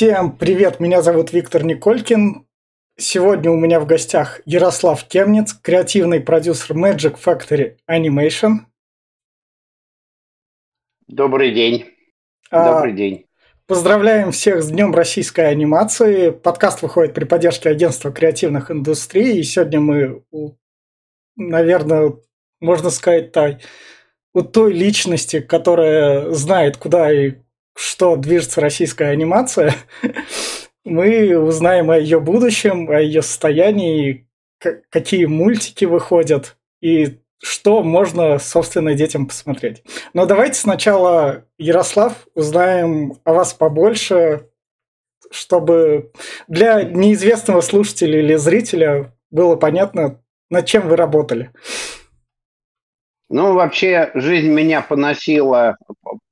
Всем привет, меня зовут Виктор Николькин. Сегодня у меня в гостях Ярослав Кемниц, креативный продюсер Magic Factory Animation. Добрый день. А, Добрый день. Поздравляем всех с Днем российской анимации. Подкаст выходит при поддержке агентства креативных индустрий. И сегодня мы, наверное, можно сказать у той личности, которая знает, куда и что движется российская анимация, мы узнаем о ее будущем, о ее состоянии, какие мультики выходят и что можно, собственно, детям посмотреть. Но давайте сначала, Ярослав, узнаем о вас побольше, чтобы для неизвестного слушателя или зрителя было понятно, над чем вы работали. Ну, вообще, жизнь меня поносила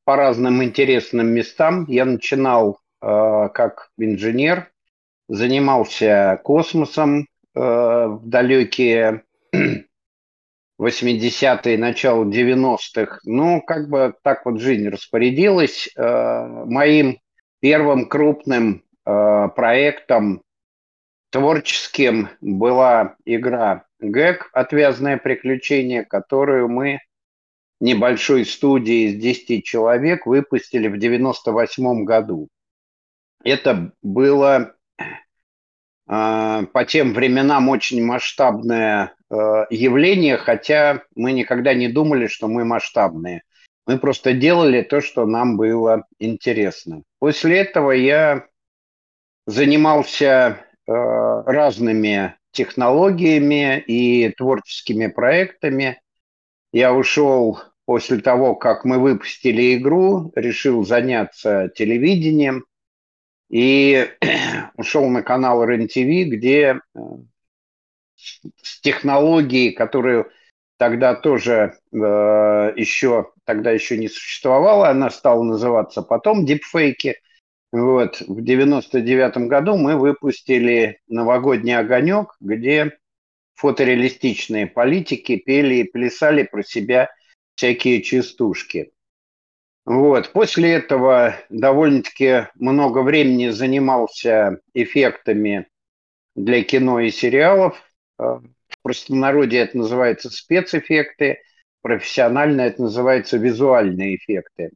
по разным интересным местам. Я начинал э, как инженер, занимался космосом э, в далекие 80-е, начало 90-х. Ну, как бы так вот жизнь распорядилась. Э, моим первым крупным э, проектом творческим была игра ГЭК «Отвязное приключение», которую мы небольшой студии из 10 человек выпустили в 98 году. Это было э, по тем временам очень масштабное э, явление, хотя мы никогда не думали, что мы масштабные. Мы просто делали то, что нам было интересно. После этого я занимался э, разными технологиями и творческими проектами. Я ушел после того, как мы выпустили игру, решил заняться телевидением и ушел на канал РЕН-ТВ, где э, с технологией, которую тогда тоже э, еще тогда еще не существовала, она стала называться потом дипфейки – вот. В 99 году мы выпустили «Новогодний огонек», где фотореалистичные политики пели и плясали про себя всякие частушки. Вот. После этого довольно-таки много времени занимался эффектами для кино и сериалов. В простонародье это называется спецэффекты, профессионально это называется визуальные эффекты.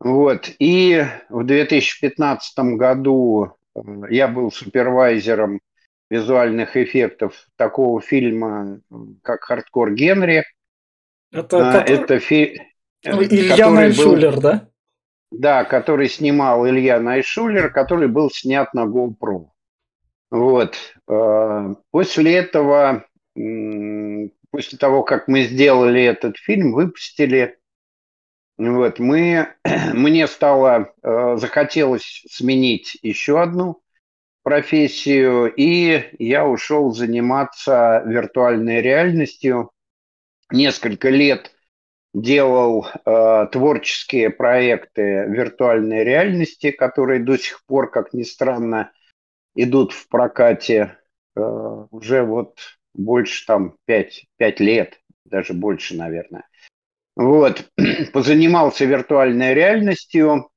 Вот. И в 2015 году э, я был супервайзером визуальных эффектов такого фильма, как «Хардкор Генри». Это, а, это фи... Ну, Илья Найшулер, был... да? Да, который снимал Илья Найшулер, который был снят на GoPro. Вот. Э, после этого, после того, как мы сделали этот фильм, выпустили вот, мы, мне стало, э, захотелось сменить еще одну профессию, и я ушел заниматься виртуальной реальностью. Несколько лет делал э, творческие проекты виртуальной реальности, которые до сих пор, как ни странно, идут в прокате э, уже вот больше там 5, 5 лет, даже больше, наверное. Вот, позанимался виртуальной реальностью,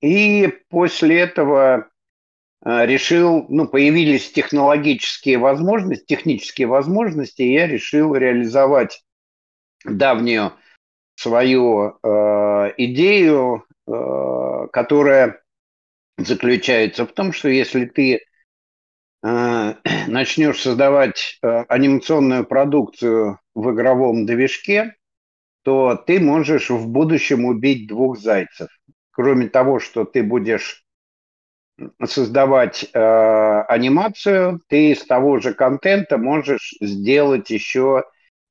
и после этого а, решил, ну, появились технологические возможности, технические возможности, и я решил реализовать давнюю свою э, идею, э, которая заключается в том, что если ты э, начнешь создавать э, анимационную продукцию в игровом движке, то ты можешь в будущем убить двух зайцев. Кроме того, что ты будешь создавать э, анимацию, ты из того же контента можешь сделать еще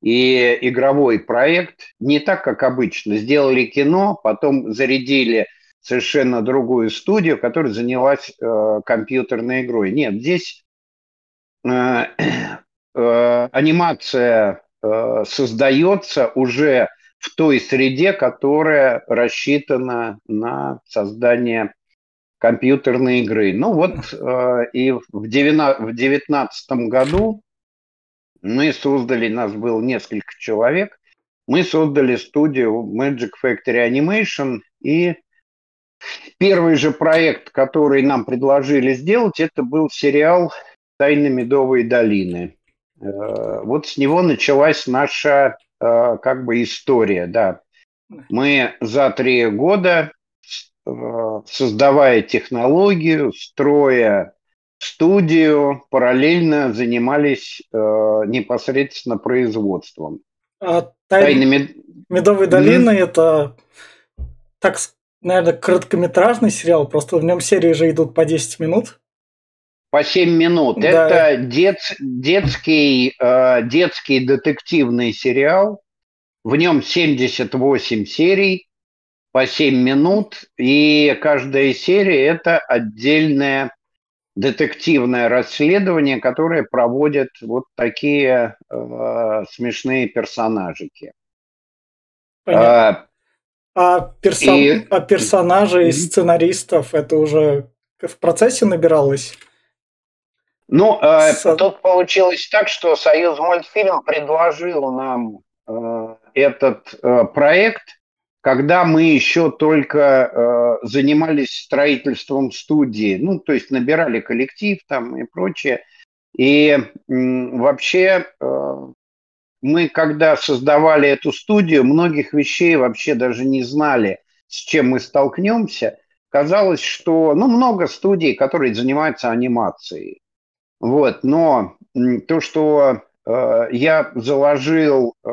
и игровой проект. Не так, как обычно. Сделали кино, потом зарядили совершенно другую студию, которая занялась э, компьютерной игрой. Нет, здесь э, э, анимация э, создается уже в той среде, которая рассчитана на создание компьютерной игры. Ну вот э, и в 2019 году мы создали, нас было несколько человек, мы создали студию Magic Factory Animation и Первый же проект, который нам предложили сделать, это был сериал «Тайны Медовой долины». Э, вот с него началась наша э, как бы история, да. Мы за три года, э, создавая технологию, строя студию, параллельно занимались непосредственно производством. А «Тайны Мед... Медовой долины» mm-hmm. это, так наверное, короткометражный сериал, просто в нем серии же идут по 10 минут. По 7 минут. Да. Это дет, детский, э, детский детективный сериал. В нем 78 серий по 7 минут. И каждая серия – это отдельное детективное расследование, которое проводят вот такие э, смешные персонажики. Понятно. А, персон... и... а персонажей, сценаристов это уже в процессе набиралось? Ну, э, С... тут получилось так, что Союз мультфильм предложил нам э, этот э, проект, когда мы еще только э, занимались строительством студии, ну, то есть набирали коллектив там и прочее. И э, вообще э, мы, когда создавали эту студию, многих вещей вообще даже не знали, с чем мы столкнемся. Казалось, что, ну, много студий, которые занимаются анимацией. Вот, но то, что э, я заложил э,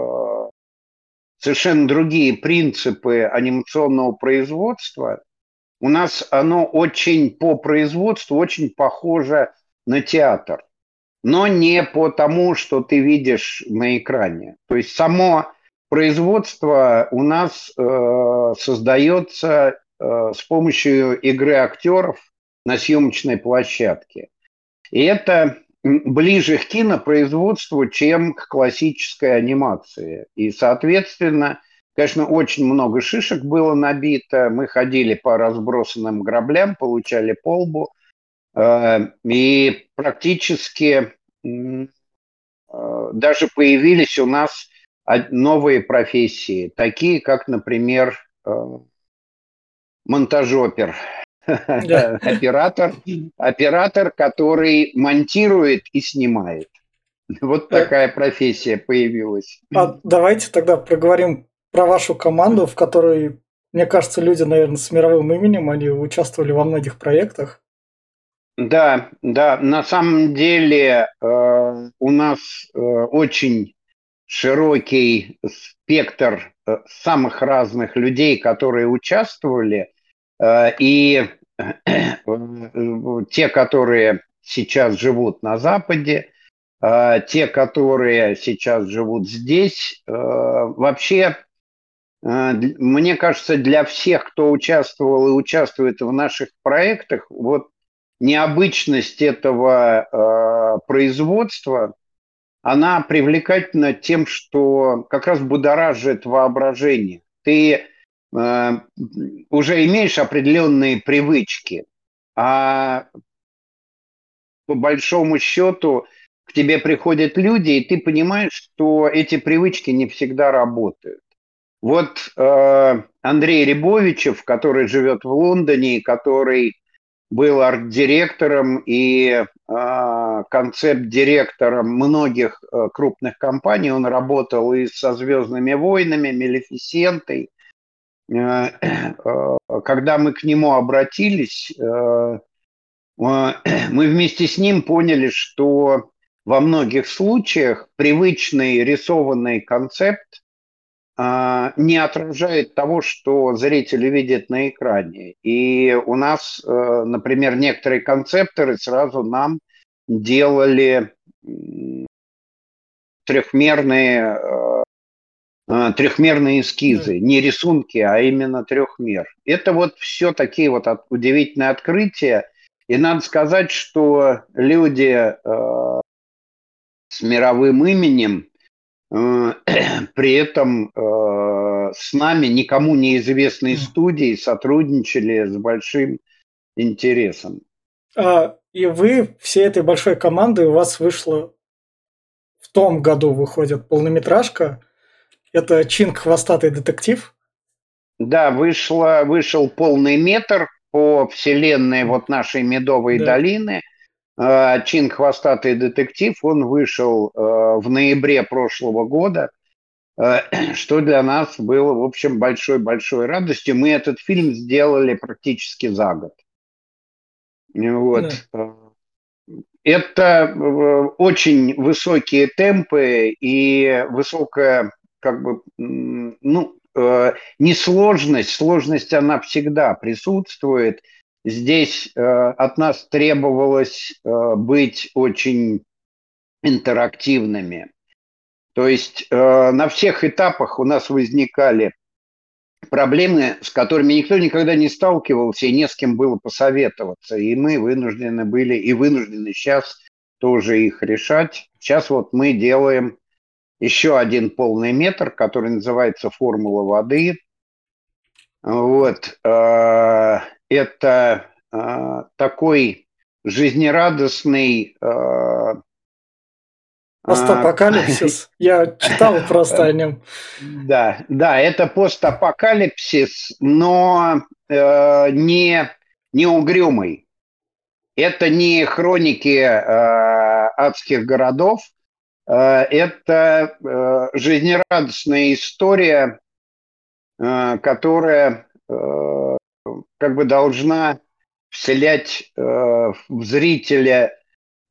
совершенно другие принципы анимационного производства, у нас оно очень по производству очень похоже на театр но не по тому, что ты видишь на экране. То есть само производство у нас э, создается э, с помощью игры актеров на съемочной площадке. И это ближе к кинопроизводству, чем к классической анимации. И, соответственно, конечно, очень много шишек было набито. Мы ходили по разбросанным граблям, получали полбу – Э, и практически э, даже появились у нас новые профессии, такие как, например, э, монтажопер, да. оператор, оператор, который монтирует и снимает. Вот такая профессия появилась. А давайте тогда проговорим про вашу команду, в которой, мне кажется, люди, наверное, с мировым именем, они участвовали во многих проектах. Да, да, на самом деле э, у нас э, очень широкий спектр э, самых разных людей, которые участвовали, э, и те, которые сейчас живут на Западе, э, те, которые сейчас живут здесь, э, вообще э, мне кажется, для всех, кто участвовал и участвует в наших проектах, вот необычность этого э, производства, она привлекательна тем, что как раз будоражит воображение. Ты э, уже имеешь определенные привычки, а по большому счету к тебе приходят люди, и ты понимаешь, что эти привычки не всегда работают. Вот э, Андрей Рябовичев, который живет в Лондоне, который был арт-директором и э, концепт-директором многих э, крупных компаний. Он работал и со «Звездными войнами», «Мелефисентой». Э, э, когда мы к нему обратились, э, мы вместе с ним поняли, что во многих случаях привычный рисованный концепт не отражает того, что зрители видят на экране. И у нас, например, некоторые концепторы сразу нам делали трехмерные, трехмерные эскизы, не рисунки, а именно трехмер. Это вот все такие вот удивительные открытия. И надо сказать, что люди с мировым именем – Э, при этом э, с нами никому неизвестные студии сотрудничали с большим интересом. А, и вы всей этой большой командой, у вас вышло в том году выходит полнометражка. Это Чинг Хвостатый детектив. Да, вышло, вышел полный метр по вселенной вот нашей Медовой да. долины. А, Чин «Хвостатый детектив», он вышел в ноябре прошлого года, что для нас было, в общем, большой-большой радостью. Мы этот фильм сделали практически за год. Вот. Да. Это очень высокие темпы и высокая, как бы, ну, э, несложность, сложность она всегда присутствует. Здесь э, от нас требовалось э, быть очень интерактивными. То есть на всех этапах у нас возникали проблемы, с которыми никто никогда не сталкивался и не с кем было посоветоваться. И мы вынуждены были и вынуждены сейчас тоже их решать. Сейчас вот мы делаем еще один полный метр, который называется «Формула воды». Вот. Э, это э, такой жизнерадостный э, Постапокалипсис. Я читал просто о нем. Да, да, это постапокалипсис, но не, не угрюмый. Это не хроники адских городов, это э, жизнерадостная история, э, которая э, как бы должна вселять э, в зрителя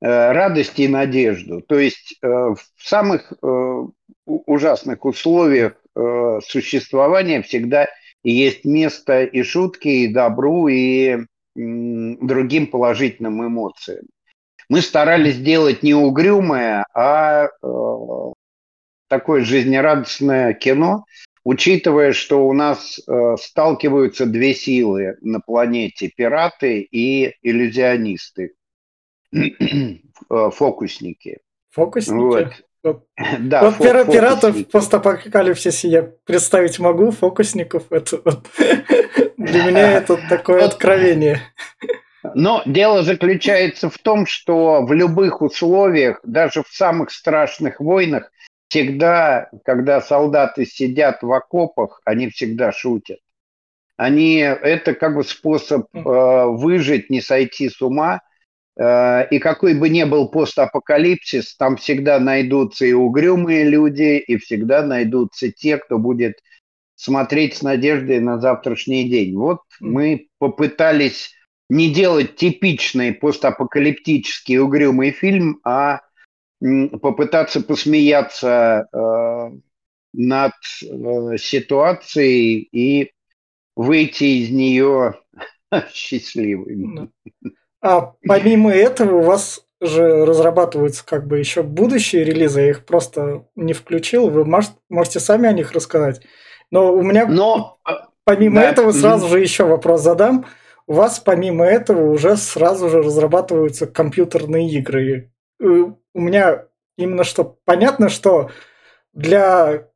Э, радость и надежду. То есть э, в самых э, ужасных условиях существования всегда есть место и шутки, и добру, и другим положительным эмоциям. Мы старались сделать не угрюмое, а такое жизнерадостное кино, учитывая, что у нас сталкиваются две силы на планете – пираты и иллюзионисты. Э, фокусники. Фокусники? Вот. Да, вот фо- пиратов в постапокалипсисе я представить могу, фокусников это вот, для меня это такое откровение. Но дело заключается в том, что в любых условиях, даже в самых страшных войнах, всегда, когда солдаты сидят в окопах, они всегда шутят. Они это как бы способ э, выжить, не сойти с ума Э, и какой бы ни был постапокалипсис, там всегда найдутся и угрюмые люди, и всегда найдутся те, кто будет смотреть с надеждой на завтрашний день. Вот мы попытались не делать типичный постапокалиптический угрюмый фильм, а попытаться посмеяться э, над э, ситуацией и выйти из нее счастливыми. А помимо этого у вас же разрабатываются как бы еще будущие релизы, я их просто не включил, вы можете, сами о них рассказать. Но у меня Но, а, помимо да, этого сразу же еще вопрос задам. У вас помимо этого уже сразу же разрабатываются компьютерные игры. У меня именно что понятно, что для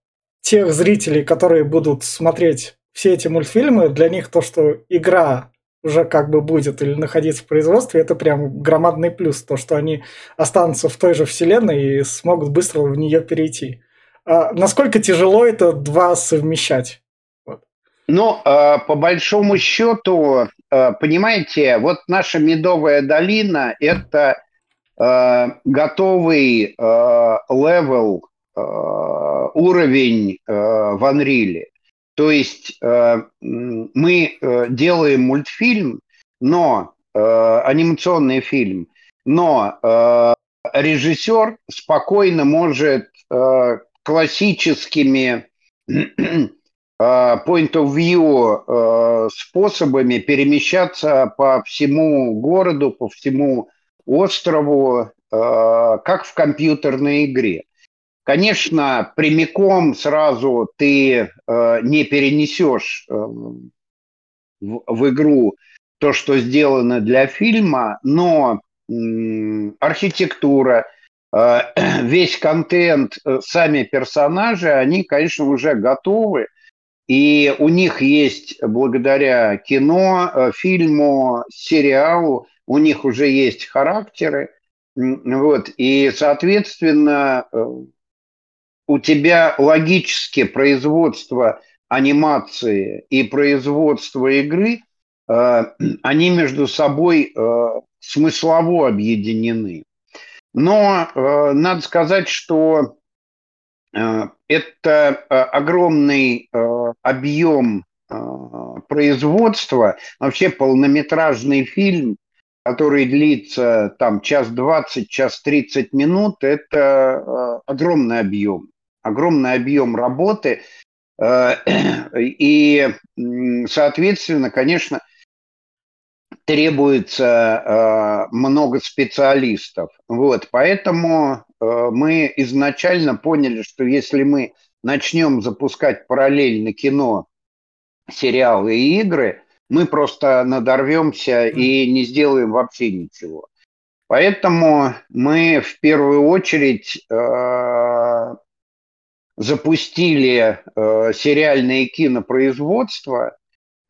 тех зрителей, которые будут смотреть все эти мультфильмы, для них то, что игра уже как бы будет или находиться в производстве, это прям громадный плюс, то, что они останутся в той же вселенной и смогут быстро в нее перейти. А насколько тяжело это два совмещать? Ну, э, по большому счету, э, понимаете, вот наша Медовая долина – это э, готовый level, уровень в Unreal. То есть мы делаем мультфильм, но анимационный фильм, но режиссер спокойно может классическими point of view способами перемещаться по всему городу, по всему острову, как в компьютерной игре. Конечно, прямиком сразу ты э, не перенесешь э, в, игру то, что сделано для фильма, но э, архитектура, э, весь контент, э, сами персонажи, они, конечно, уже готовы. И у них есть, благодаря кино, э, фильму, сериалу, у них уже есть характеры. Вот, и, соответственно, э, у тебя логически производство анимации и производства игры, они между собой смыслово объединены. Но надо сказать, что это огромный объем производства. Вообще полнометражный фильм который длится там час двадцать, час тридцать минут, это э, огромный объем, огромный объем работы. Э, и, соответственно, конечно, требуется э, много специалистов. Вот, поэтому мы изначально поняли, что если мы начнем запускать параллельно кино, сериалы и игры, мы просто надорвемся и не сделаем вообще ничего. Поэтому мы в первую очередь э, запустили э, сериальное кинопроизводство,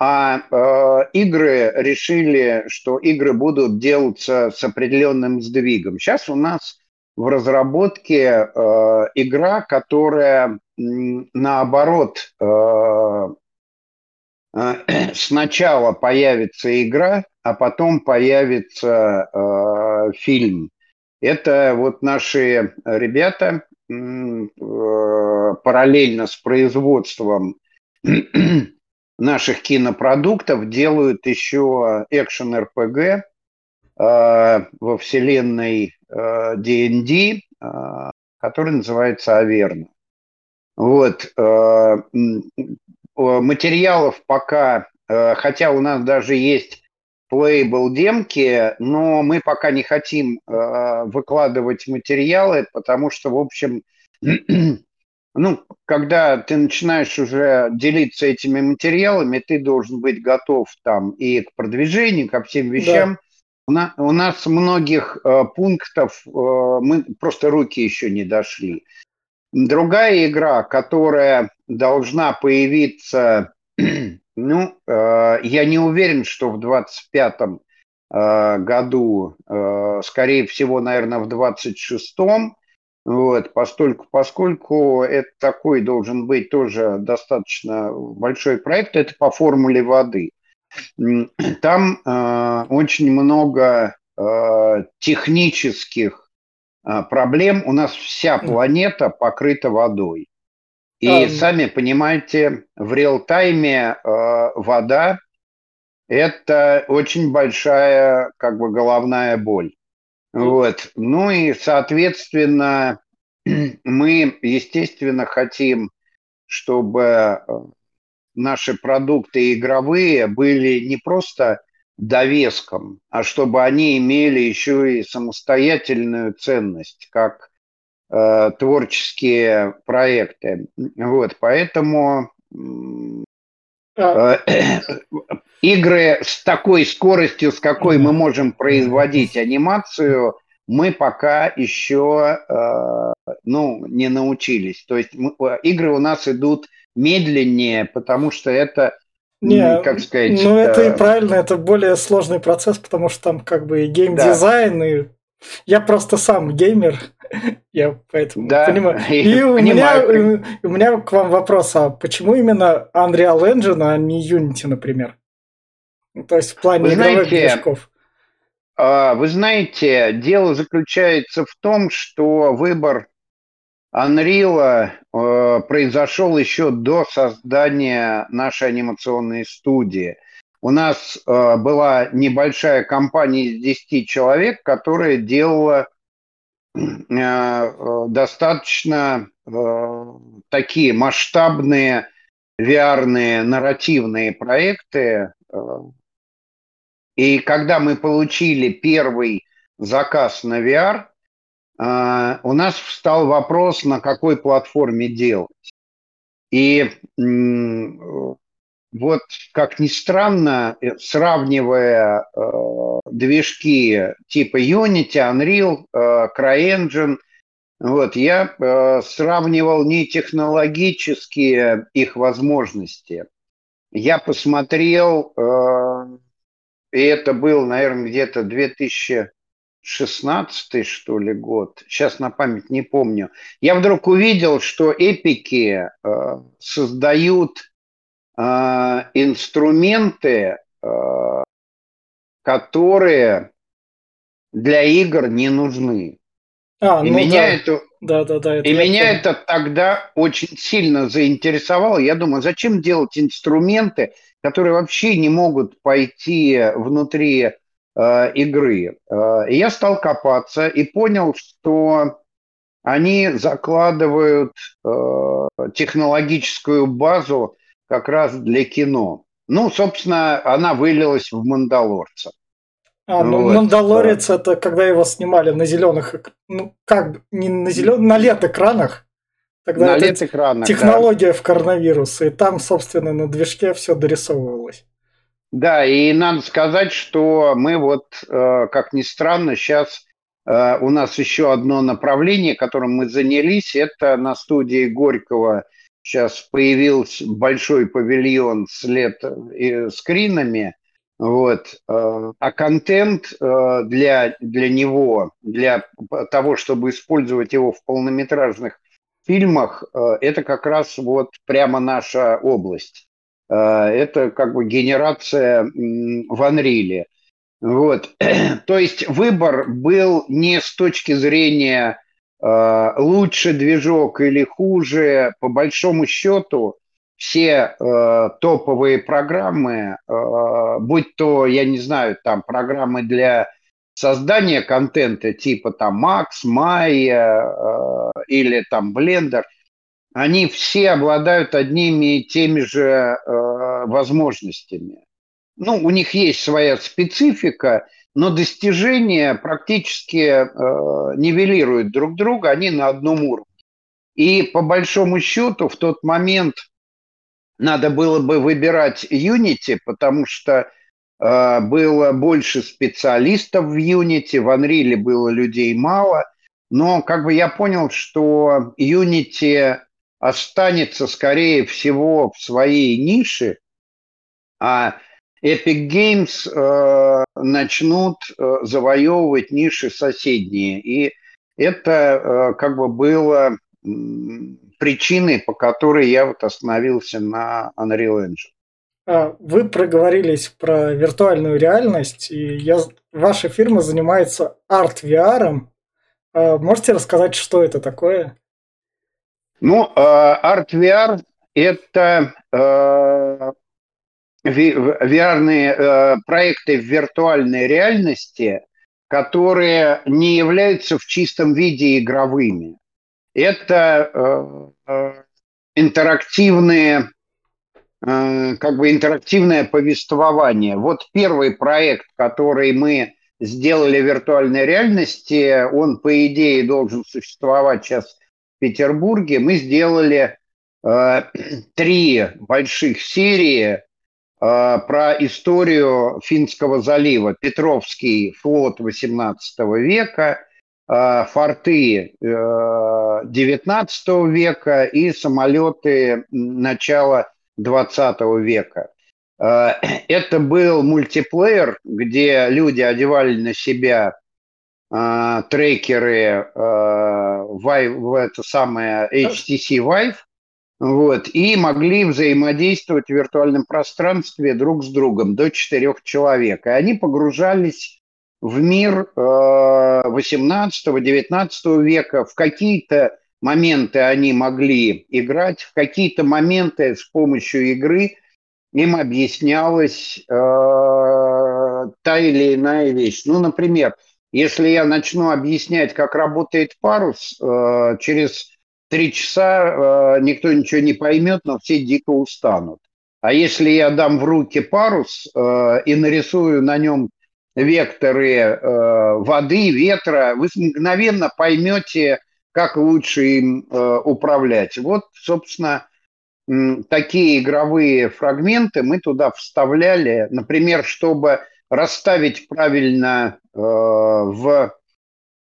а э, игры решили, что игры будут делаться с определенным сдвигом. Сейчас у нас в разработке э, игра, которая наоборот э, Э, сначала появится игра, а потом появится э, фильм. Это вот наши ребята э, параллельно с производством наших кинопродуктов делают еще экшен РПГ э, во вселенной э, D&D, э, который называется Аверна. Вот. Э, материалов пока, э, хотя у нас даже есть playable демки, но мы пока не хотим э, выкладывать материалы, потому что, в общем, ну, когда ты начинаешь уже делиться этими материалами, ты должен быть готов там и к продвижению, ко всем вещам. Да. У, нас, у нас многих э, пунктов э, мы просто руки еще не дошли. Другая игра, которая должна появиться, ну, э, я не уверен, что в 25-м э, году, э, скорее всего, наверное, в 26-м, вот, постольку, поскольку это такой должен быть тоже достаточно большой проект, это по формуле воды. Там э, очень много э, технических а, проблем. У нас вся планета покрыта водой. И а, сами понимаете, в реал-тайме э, вода – это очень большая как бы головная боль. Вот. Ну и, соответственно, мы, естественно, хотим, чтобы э, наши продукты игровые были не просто довеском, а чтобы они имели еще и самостоятельную ценность, как э, творческие проекты. Вот, поэтому игры с такой скоростью, с какой мы можем производить анимацию, мы пока еще э, ну, не научились. То есть игры у нас идут медленнее, потому что это не, как сказать... Ну, это и правильно, это более сложный процесс, потому что там как бы и геймдизайн, да. и... Я просто сам геймер, я поэтому да, понимаю. И у меня, у меня к вам вопрос, а почему именно Unreal Engine, а не Unity, например? То есть в плане вы игровых знаете, движков. А, вы знаете, дело заключается в том, что выбор Unreal э, произошел еще до создания нашей анимационной студии. У нас э, была небольшая компания из 10 человек, которая делала э, э достаточно э, такие масштабные VR-ные нарративные проекты. Э. И когда мы получили первый заказ на VR – а, у нас встал вопрос, на какой платформе делать. И вот, как ни странно, э, сравнивая э, движки типа Unity, Unreal, э, CryEngine, вот, я э, сравнивал не технологические их возможности. Я посмотрел, э, и это был, наверное, где-то 2000 шестнадцатый, что ли, год, сейчас на память не помню, я вдруг увидел, что эпики э, создают инструменты, которые для игр не нужны. А, и ну меня да. это да, да, да. Это и меня это тогда очень сильно заинтересовало. Я думаю, зачем делать инструменты, которые вообще не могут пойти внутри э, игры. Э, и я стал копаться и понял, что они закладывают э, технологическую базу как раз для кино. Ну, собственно, она вылилась в «Мандалорца». А, ну, вот. Мандалорец это когда его снимали на зеленых, ну как, не на зеленых, на LED-экранах. Тогда на LED-экранах, Технология да. в коронавирус, и там, собственно, на движке все дорисовывалось. Да, и надо сказать, что мы вот, э, как ни странно, сейчас э, у нас еще одно направление, которым мы занялись, это на студии Горького сейчас появился большой павильон с LED-скринами, вот. Э, а контент э, для, для него, для того, чтобы использовать его в полнометражных фильмах, э, это как раз вот прямо наша область. Это как бы генерация в Unreal. Вот. То есть выбор был не с точки зрения лучше движок или хуже, по большому счету, все э, топовые программы, э, будь то, я не знаю, там программы для создания контента типа там Max, Maya э, или там Blender, они все обладают одними и теми же э, возможностями. Ну, у них есть своя специфика, но достижения практически э, нивелируют друг друга, они на одном уровне. И по большому счету в тот момент – надо было бы выбирать Unity, потому что э, было больше специалистов в Unity, в Unreal было людей мало, но как бы я понял, что Unity останется, скорее всего, в своей нише, а Epic Games э, начнут э, завоевывать ниши соседние. И это э, как бы было причины, по которой я вот остановился на Unreal Engine. А, вы проговорились про виртуальную реальность, и я, ваша фирма занимается арт-VR. А, можете рассказать, что это такое? Ну, арт-VR – это VR проекты в виртуальной реальности, которые не являются в чистом виде игровыми это э, э, интерактивные э, как бы интерактивное повествование. Вот первый проект, который мы сделали в виртуальной реальности, он, по идее, должен существовать сейчас в Петербурге. Мы сделали э, три больших серии э, про историю Финского залива. Петровский флот XVIII века – Э, форты XIX э, века и самолеты начала XX века. Э, это был мультиплеер, где люди одевали на себя трекеры в это самое HTC Vive, вот, и могли взаимодействовать в виртуальном пространстве друг с другом до четырех человек. И они погружались в мир 18-19 э, века. В какие-то моменты они могли играть, в какие-то моменты с помощью игры им объяснялась э, та или иная вещь. Ну, например, если я начну объяснять, как работает парус, э, через три часа э, никто ничего не поймет, но все дико устанут. А если я дам в руки парус э, и нарисую на нем векторы э, воды, ветра, вы мгновенно поймете, как лучше им э, управлять. Вот, собственно, такие игровые фрагменты мы туда вставляли, например, чтобы расставить правильно э, в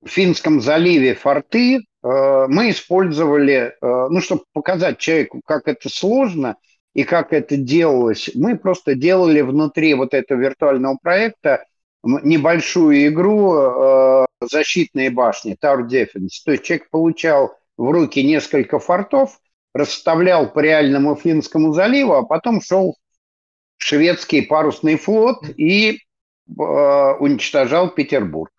Финском заливе форты, мы использовали, ну, чтобы показать человеку, как это сложно и как это делалось, мы просто делали внутри вот этого виртуального проекта небольшую игру э, защитные башни, Tower Defense. То есть человек получал в руки несколько фортов, расставлял по реальному Финскому заливу, а потом шел в шведский парусный флот и э, уничтожал Петербург.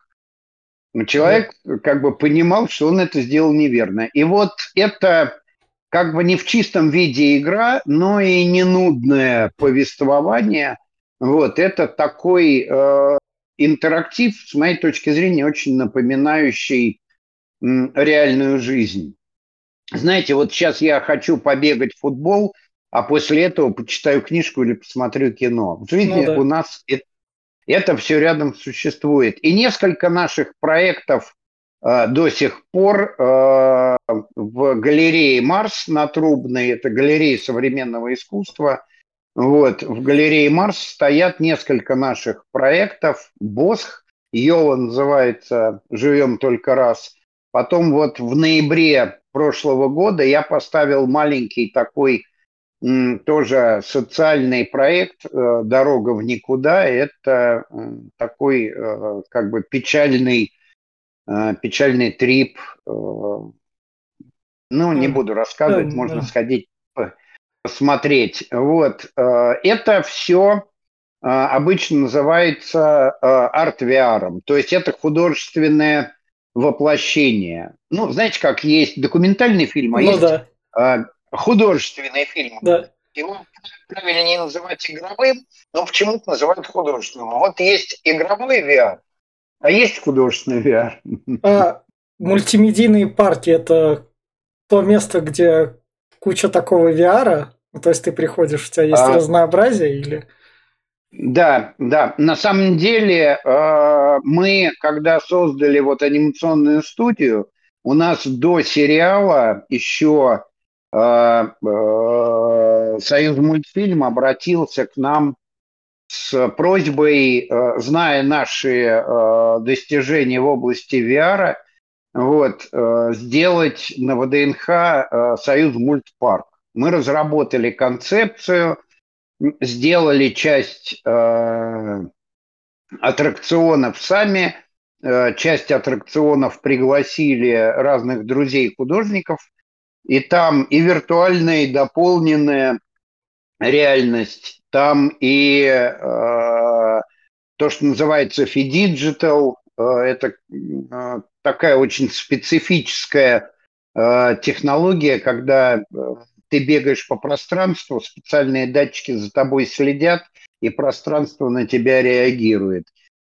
Человек как бы понимал, что он это сделал неверно. И вот это как бы не в чистом виде игра, но и не нудное повествование. Вот это такой э, интерактив, с моей точки зрения, очень напоминающий э, реальную жизнь. Знаете, вот сейчас я хочу побегать в футбол, а после этого почитаю книжку или посмотрю кино. В жизни ну, да. у нас это, это все рядом существует. И несколько наших проектов э, до сих пор э, в галерее Марс на Трубной, это галерея современного искусства, вот, в галерее Марс стоят несколько наших проектов. Босх, Йова называется «Живем только раз». Потом вот в ноябре прошлого года я поставил маленький такой тоже социальный проект э, «Дорога в никуда». Это такой э, как бы печальный, э, печальный трип. Ну, не буду рассказывать, можно сходить посмотреть. Вот. Это все обычно называется арт-VR. То есть это художественное воплощение. Ну, знаете, как есть документальный фильм, а ну, есть да художественный фильм. Да. Его правильнее называть игровым, но почему-то называют художественным. Вот есть игровой VR, а есть художественный VR. А мультимедийные парки – это то место, где куча такого VR, то есть ты приходишь, у тебя есть а... разнообразие или… Да, да. На самом деле э, мы, когда создали вот анимационную студию, у нас до сериала еще Союз мультфильм обратился к нам с просьбой, э, зная наши достижения в области VR, вот, сделать на ВДНХ Союз мультпарк. Мы разработали концепцию, сделали часть аттракционов сами, часть аттракционов пригласили разных друзей художников – и там и виртуальная, и дополненная реальность, там и э, то, что называется phygital, э, это э, такая очень специфическая э, технология, когда э, ты бегаешь по пространству, специальные датчики за тобой следят, и пространство на тебя реагирует.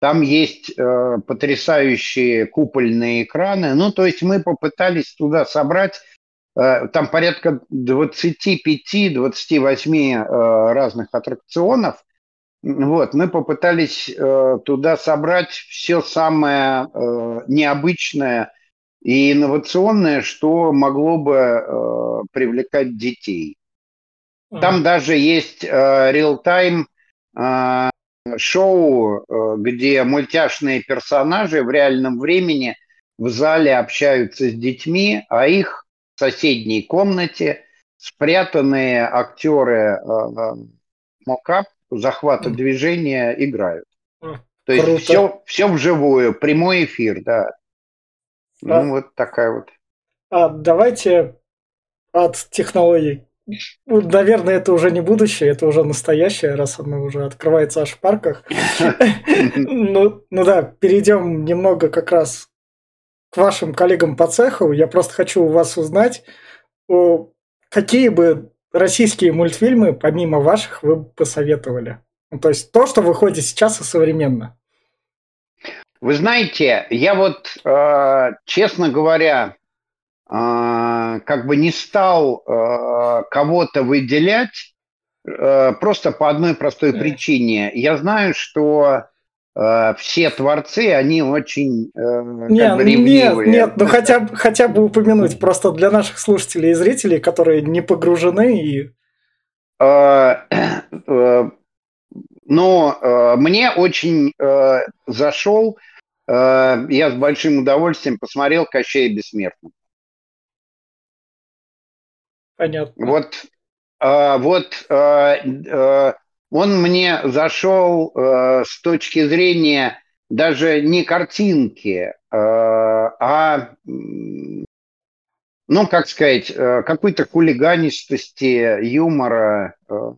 Там есть э, потрясающие купольные экраны. Ну, то есть мы попытались туда собрать там порядка 25-28 э, разных аттракционов. Вот, мы попытались э, туда собрать все самое необычное и инновационное, что могло бы привлекать детей. Там даже есть реал-тайм шоу, где мультяшные персонажи в реальном времени в зале общаются с детьми, а их соседней комнате спрятанные актеры э, э, мокап захвата движения играют. То есть Круто. все, все вживую, прямой эфир, да. Ну, а, вот такая вот. А давайте от технологий. Ну, наверное, это уже не будущее, это уже настоящее, раз оно уже открывается аж в парках. Ну, ну да, перейдем немного как раз к вашим коллегам по цеху. Я просто хочу у вас узнать, какие бы российские мультфильмы, помимо ваших, вы бы посоветовали? Ну, то есть то, что выходит сейчас и современно. Вы знаете, я вот, э, честно говоря, э, как бы не стал э, кого-то выделять э, просто по одной простой причине. Я знаю, что все творцы, они очень э, нет, бы Нет, нет, ну хотя, хотя бы упомянуть просто для наших слушателей и зрителей, которые не погружены и... Э, но мне очень зашел, я с большим удовольствием посмотрел «Кощей бессмертный». Понятно. Вот, вот он мне зашел э, с точки зрения даже не картинки, э, а ну, как сказать, э, какой-то хулиганистости, юмора. Э.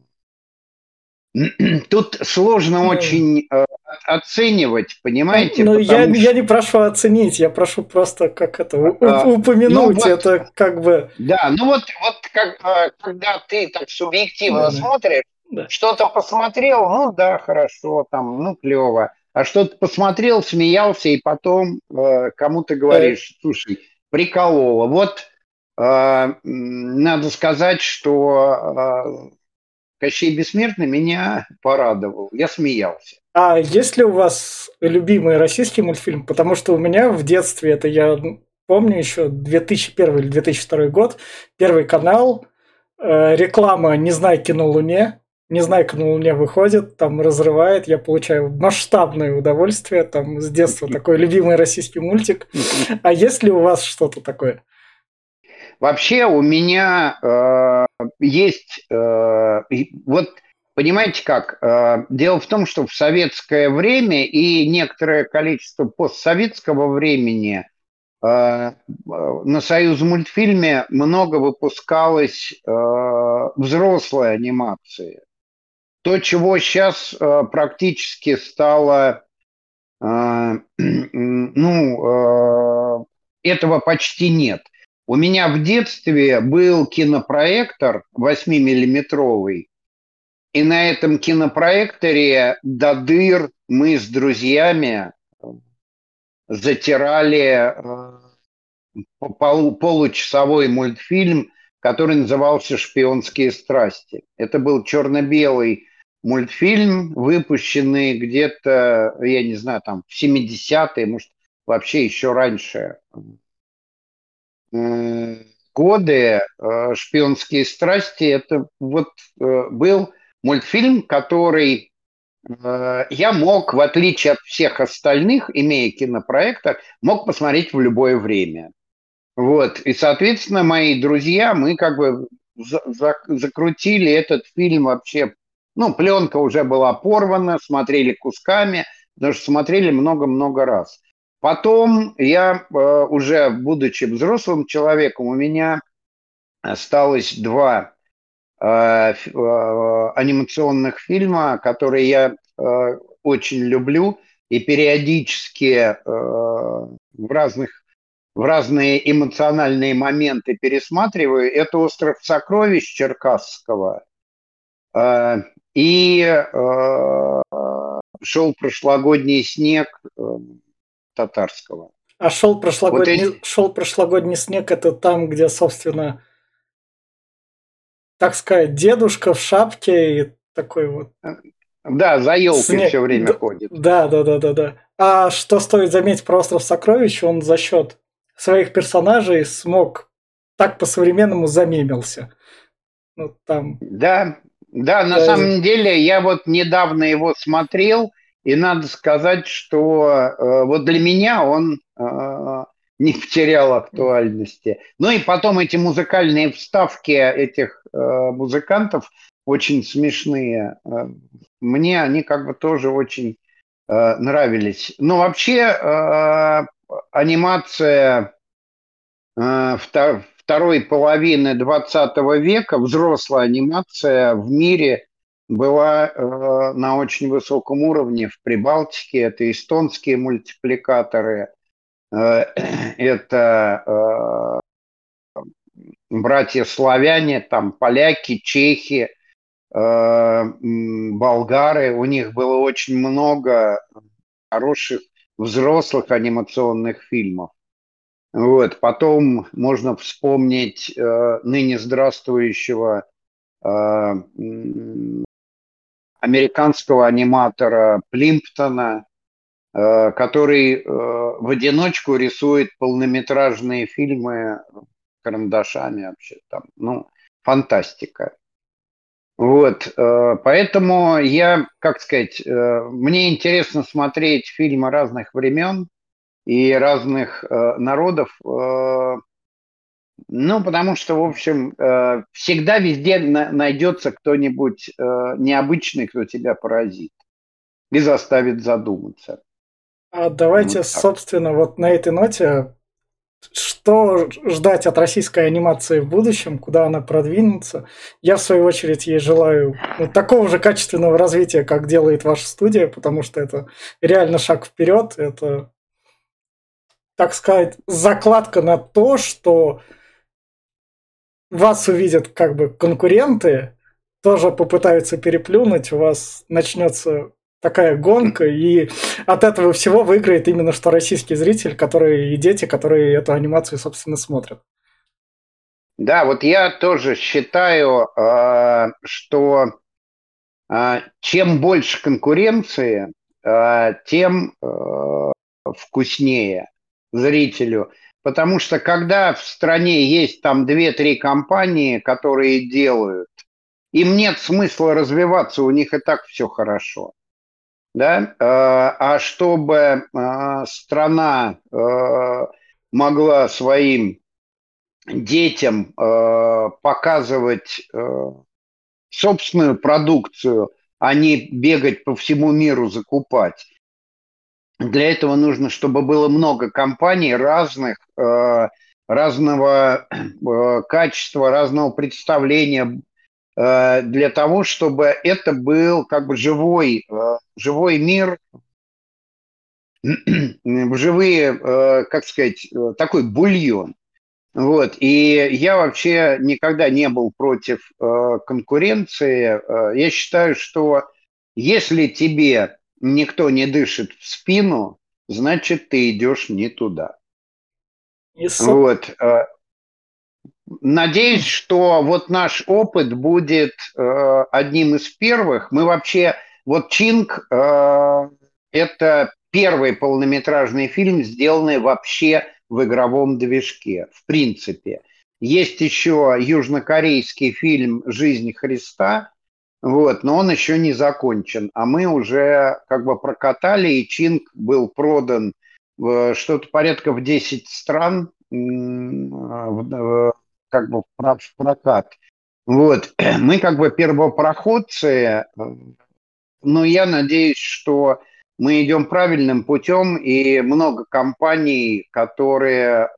Тут сложно ну, очень э, оценивать, понимаете? Ну, я, что... я не прошу оценить, я прошу просто как это а, упомянуть, ну, вот, это как бы... Да, ну вот, вот как, когда ты так субъективно да, смотришь, да. что-то посмотрел, ну да, хорошо, там, ну клево, а что-то посмотрел, смеялся, и потом э, кому-то говоришь, слушай, прикололо. Вот э, надо сказать, что э, Кощей Бессмертный меня порадовал. Я смеялся. А есть ли у вас любимый российский мультфильм? Потому что у меня в детстве, это я помню еще 2001 или 2002 год, Первый канал, э, реклама «Не знай кино Луне», Незнайка на Луне выходит, там разрывает, я получаю масштабное удовольствие, там с детства такой любимый российский мультик. А есть ли у вас что-то такое? Вообще у меня э, есть, э, вот понимаете как, э, дело в том, что в советское время и некоторое количество постсоветского времени э, на Союз мультфильме много выпускалось э, взрослой анимации. То, чего сейчас э, практически стало, э, ну, э, этого почти нет. У меня в детстве был кинопроектор 8-миллиметровый, и на этом кинопроекторе до дыр мы с друзьями затирали получасовой мультфильм, который назывался «Шпионские страсти». Это был черно-белый мультфильм, выпущенный где-то, я не знаю, там в 70-е, может, вообще еще раньше годы э, «Шпионские страсти» это вот э, был мультфильм, который э, я мог, в отличие от всех остальных, имея кинопроектор, мог посмотреть в любое время. Вот. И, соответственно, мои друзья, мы как бы закрутили этот фильм вообще ну, пленка уже была порвана, смотрели кусками, потому что смотрели много-много раз. Потом я э, уже, будучи взрослым человеком, у меня осталось два э, э, анимационных фильма, которые я очень люблю и периодически в разных в разные эмоциональные моменты пересматриваю. Это «Остров сокровищ» Черкасского и э, шел прошлогодний снег э, татарского. А шел прошлогодний, вот эти... шел прошлогодний снег, это там, где, собственно, так сказать, дедушка в шапке и такой вот. Да, за елкой снег... все время да, ходит. Да, да, да, да, да. А что стоит заметить про остров сокровищ, он за счет своих персонажей смог так по-современному замемился. Ну, там... Да, да, на самом деле я вот недавно его смотрел, и надо сказать, что э, вот для меня он э, не потерял актуальности. Ну и потом эти музыкальные вставки этих э, музыкантов очень смешные. Э, мне они как бы тоже очень э, нравились. Но вообще э, анимация э, второй половины 20 века взрослая анимация в мире была э, на очень высоком уровне. В Прибалтике это эстонские мультипликаторы, э, это э, братья-славяне, там поляки, чехи, э, болгары. У них было очень много хороших взрослых анимационных фильмов. Вот. Потом можно вспомнить э, ныне здравствующего э, американского аниматора Плимптона, э, который э, в одиночку рисует полнометражные фильмы карандашами вообще там, ну, фантастика. Вот, э, поэтому я, как сказать, э, мне интересно смотреть фильмы разных времен, и разных э, народов. Э, ну, потому что, в общем, э, всегда везде на, найдется кто-нибудь э, необычный, кто тебя поразит и заставит задуматься. А давайте, вот собственно, вот на этой ноте что ждать от российской анимации в будущем, куда она продвинется. Я, в свою очередь, ей желаю вот такого же качественного развития, как делает ваша студия, потому что это реально шаг вперед. Это, так сказать, закладка на то, что вас увидят как бы конкуренты, тоже попытаются переплюнуть, у вас начнется такая гонка, и от этого всего выиграет именно что российский зритель, которые и дети, которые эту анимацию, собственно, смотрят. Да, вот я тоже считаю, э, что э, чем больше конкуренции, э, тем вкуснее зрителю. Потому что когда в стране есть там 2-3 компании, которые делают, им нет смысла развиваться, у них и так все хорошо да, э, а чтобы э, страна э, могла своим детям показывать собственную продукцию, а не бегать по всему миру закупать. Для этого нужно, чтобы было много компаний разных, разного качества, разного представления, Э, для того, чтобы это был как бы живой, э, живой мир, живые, э, как сказать, такой бульон. Вот. И я вообще никогда не был против конкуренции. Я считаю, что если тебе никто не дышит в спину, значит, ты идешь не туда. И, вот. Надеюсь, что вот наш опыт будет э, одним из первых. Мы вообще, вот Чинг э, это первый полнометражный фильм, сделанный вообще в игровом движке, в принципе. Есть еще южнокорейский фильм «Жизнь Христа», вот, но он еще не закончен. А мы уже как бы прокатали, и Чинг был продан в что-то порядка в 10 стран как бы в прокат. Вот. Мы как бы первопроходцы, но я надеюсь, что мы идем правильным путем, и много компаний, которые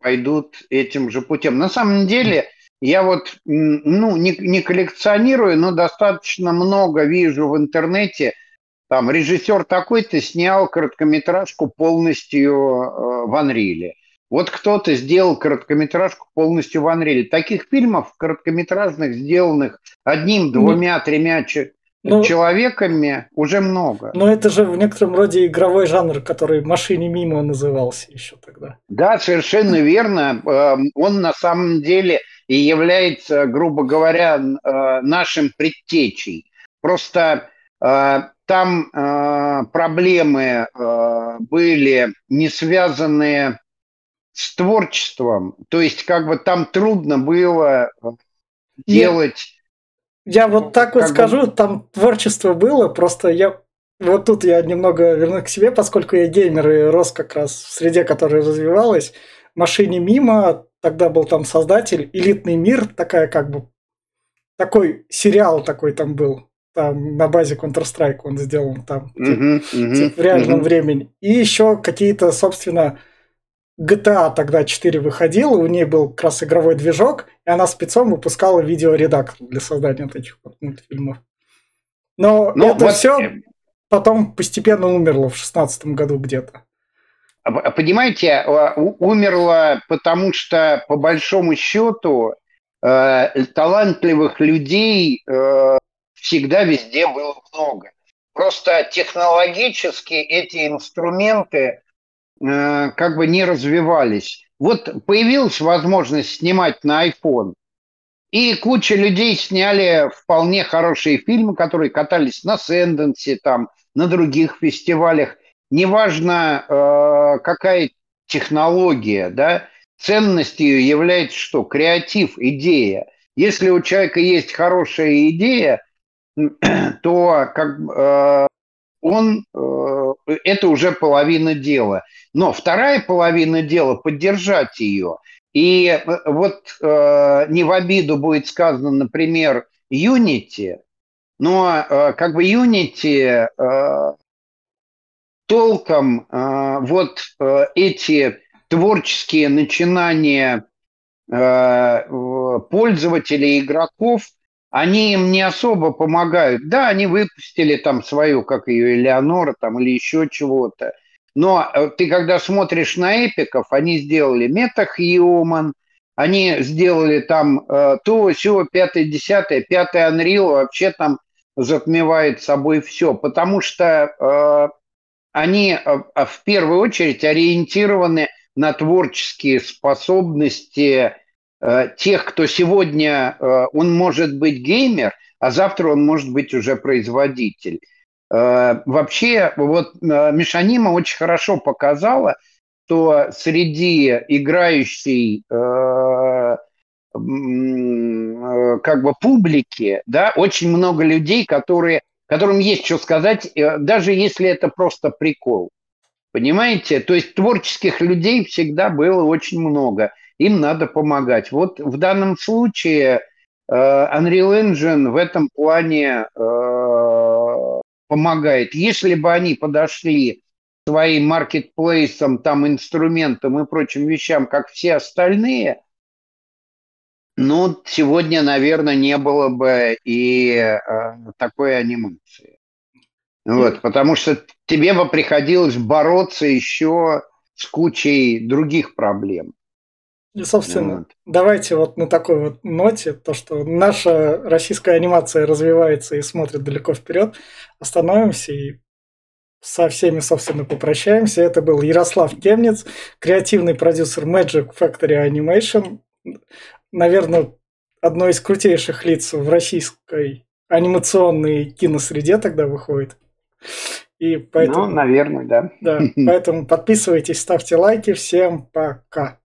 пойдут этим же путем. На самом деле, я вот ну, не, не коллекционирую, но достаточно много вижу в интернете. Там режиссер такой-то снял короткометражку полностью э, в Анриле. Вот кто-то сделал короткометражку полностью в Unreal. Таких фильмов короткометражных, сделанных одним, двумя, тремя ну, человеками, уже много. Но это же в некотором роде игровой жанр, который «Машине мимо» назывался еще тогда. Да, совершенно верно. Эм, он на самом деле и является, грубо говоря, э, нашим предтечей. Просто э, там э, проблемы были не связанные с творчеством. То есть, как бы там трудно было делать. Я вот так вот скажу, бы... там творчество было, просто я вот тут я немного верну к себе, поскольку я геймер и рос как раз в среде, которая развивалась. Машине мимо, тогда был там создатель, Элитный мир, такая как бы такой сериал такой там был. Там на базе Counter-Strike он сделан там uh-huh, uh-huh, в реальном uh-huh. времени. И еще какие-то, собственно, GTA тогда 4 выходила, у нее был как раз игровой движок, и она спецом выпускала видеоредактор для создания таких вот мультфильмов. Но ну, это вот... все потом постепенно умерло в шестнадцатом году где-то. А, а понимаете, а, умерло, потому что по большому счету э, талантливых людей э, всегда везде было много. Просто технологически эти инструменты Э, как бы не развивались. Вот появилась возможность снимать на iPhone, и куча людей сняли вполне хорошие фильмы, которые катались на Сенденсе, там, на других фестивалях. Неважно, э, какая технология, да, ценностью является что? Креатив, идея. Если у человека есть хорошая идея, то как, э, он, э, это уже половина дела. Но вторая половина дела – поддержать ее. И э, вот не в обиду будет сказано, например, Unity, но как бы Unity толком э, вот э, эти творческие начинания э, пользователей, игроков, они им не особо помогают. Да, они выпустили там свою, как ее, Элеонора там или еще чего-то. Но э, ты когда смотришь на эпиков, они сделали MetaHuman, они сделали там э, то, все, пятое, десятое, пятое Unreal вообще там затмевает собой все, потому что они э, а в первую очередь ориентированы на творческие способности э, тех, кто сегодня, э, он может быть геймер, а завтра он может быть уже производитель. Вообще, вот Мишанима очень хорошо показала, что среди играющей как бы публики, да, очень много людей, которые, которым есть что сказать, э, даже если это просто прикол. Понимаете? То есть творческих людей всегда было очень много. Им надо помогать. Вот в данном случае э, Unreal Engine в этом плане помогает. Если бы они подошли своим маркетплейсом, там, инструментам и прочим вещам, как все остальные – ну, сегодня, наверное, не было бы и э, такой анимации. Вот, потому что тебе бы приходилось бороться еще с кучей других проблем. И, собственно, вот. давайте вот на такой вот ноте, то, что наша российская анимация развивается и смотрит далеко вперед, остановимся и со всеми, собственно, попрощаемся. Это был Ярослав Темниц, креативный продюсер Magic Factory Animation наверное, одно из крутейших лиц в российской анимационной киносреде тогда выходит. И поэтому, ну, наверное, да. Да, поэтому подписывайтесь, ставьте лайки. Всем пока.